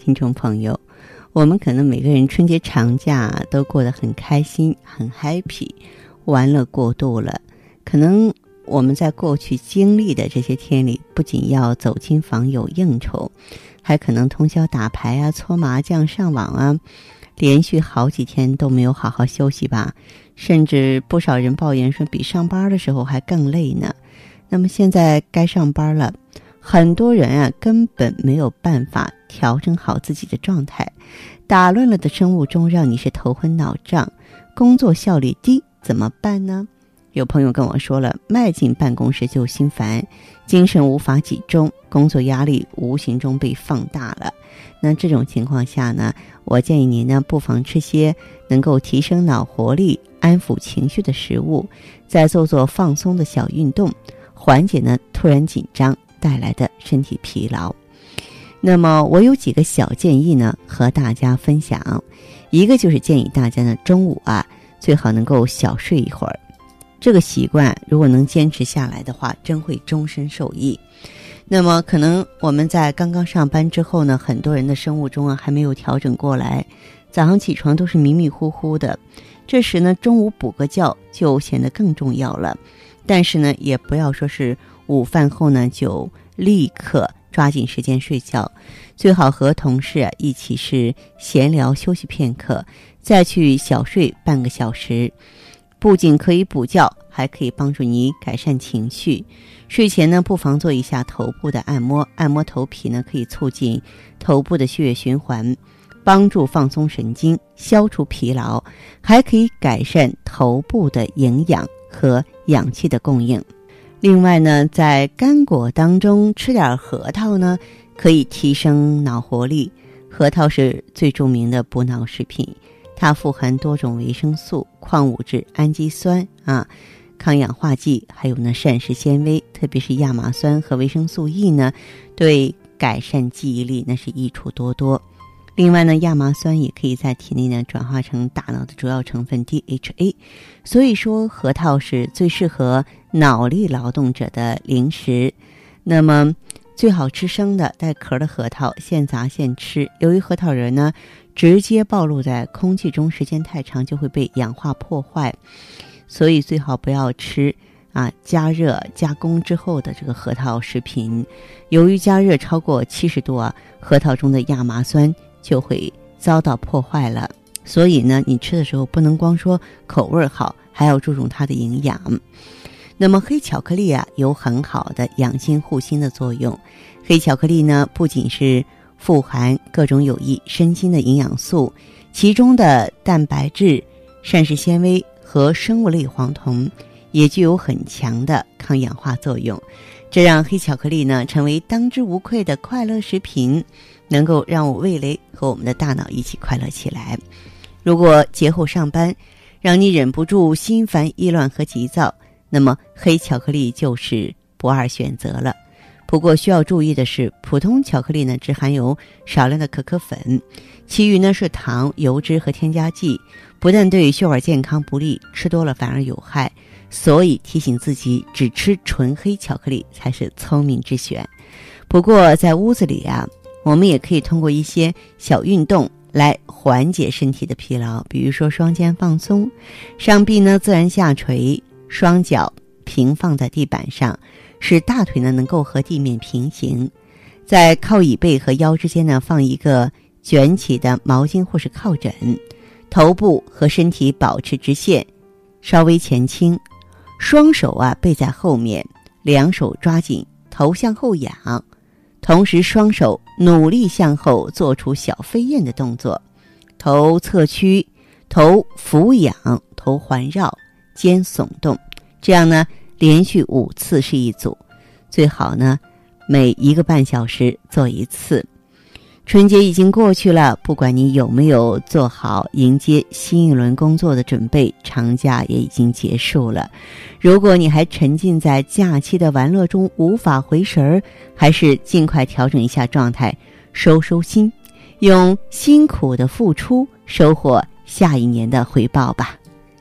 听众朋友，我们可能每个人春节长假都过得很开心、很 happy，玩乐过度了，可能。我们在过去经历的这些天里，不仅要走亲访友应酬，还可能通宵打牌啊、搓麻将、上网啊，连续好几天都没有好好休息吧。甚至不少人抱怨说，比上班的时候还更累呢。那么现在该上班了，很多人啊根本没有办法调整好自己的状态，打乱了的生物钟让你是头昏脑胀，工作效率低，怎么办呢？有朋友跟我说了，迈进办公室就心烦，精神无法集中，工作压力无形中被放大了。那这种情况下呢，我建议您呢，不妨吃些能够提升脑活力、安抚情绪的食物，再做做放松的小运动，缓解呢突然紧张带来的身体疲劳。那么我有几个小建议呢，和大家分享。一个就是建议大家呢，中午啊，最好能够小睡一会儿。这个习惯如果能坚持下来的话，真会终身受益。那么，可能我们在刚刚上班之后呢，很多人的生物钟啊还没有调整过来，早上起床都是迷迷糊糊的。这时呢，中午补个觉就显得更重要了。但是呢，也不要说是午饭后呢就立刻抓紧时间睡觉，最好和同事一起是闲聊休息片刻，再去小睡半个小时。不仅可以补觉，还可以帮助你改善情绪。睡前呢，不妨做一下头部的按摩，按摩头皮呢，可以促进头部的血液循环，帮助放松神经，消除疲劳，还可以改善头部的营养和氧气的供应。另外呢，在干果当中吃点核桃呢，可以提升脑活力。核桃是最著名的补脑食品。它富含多种维生素、矿物质、氨基酸啊、抗氧化剂，还有呢膳食纤维，特别是亚麻酸和维生素 E 呢，对改善记忆力那是益处多多。另外呢，亚麻酸也可以在体内呢转化成大脑的主要成分 DHA，所以说核桃是最适合脑力劳动者的零食。那么最好吃生的带壳的核桃，现砸现吃。由于核桃仁呢。直接暴露在空气中时间太长就会被氧化破坏，所以最好不要吃啊加热加工之后的这个核桃食品。由于加热超过七十度啊，核桃中的亚麻酸就会遭到破坏了。所以呢，你吃的时候不能光说口味好，还要注重它的营养。那么黑巧克力啊，有很好的养心护心的作用。黑巧克力呢，不仅是富含各种有益身心的营养素，其中的蛋白质、膳食纤维和生物类黄酮也具有很强的抗氧化作用，这让黑巧克力呢成为当之无愧的快乐食品，能够让我味蕾和我们的大脑一起快乐起来。如果节后上班让你忍不住心烦意乱和急躁，那么黑巧克力就是不二选择了。不过需要注意的是，普通巧克力呢只含有少量的可可粉，其余呢是糖、油脂和添加剂，不但对血管健康不利，吃多了反而有害。所以提醒自己，只吃纯黑巧克力才是聪明之选。不过在屋子里啊，我们也可以通过一些小运动来缓解身体的疲劳，比如说双肩放松，上臂呢自然下垂，双脚平放在地板上。使大腿呢能够和地面平行，在靠椅背和腰之间呢放一个卷起的毛巾或是靠枕，头部和身体保持直线，稍微前倾，双手啊背在后面，两手抓紧头向后仰，同时双手努力向后做出小飞燕的动作，头侧屈，头俯仰，头环绕，肩耸动，这样呢。连续五次是一组，最好呢，每一个半小时做一次。春节已经过去了，不管你有没有做好迎接新一轮工作的准备，长假也已经结束了。如果你还沉浸在假期的玩乐中无法回神儿，还是尽快调整一下状态，收收心，用辛苦的付出收获下一年的回报吧。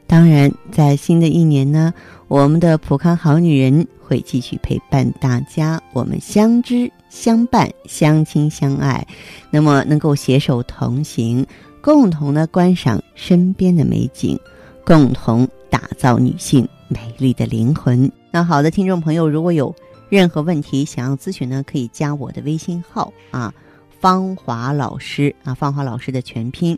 当然，在新的一年呢，我们的普康好女人会继续陪伴大家，我们相知。相伴、相亲、相爱，那么能够携手同行，共同的观赏身边的美景，共同打造女性美丽的灵魂。那好的，听众朋友，如果有任何问题想要咨询呢，可以加我的微信号啊，芳华老师啊，芳华老师的全拼，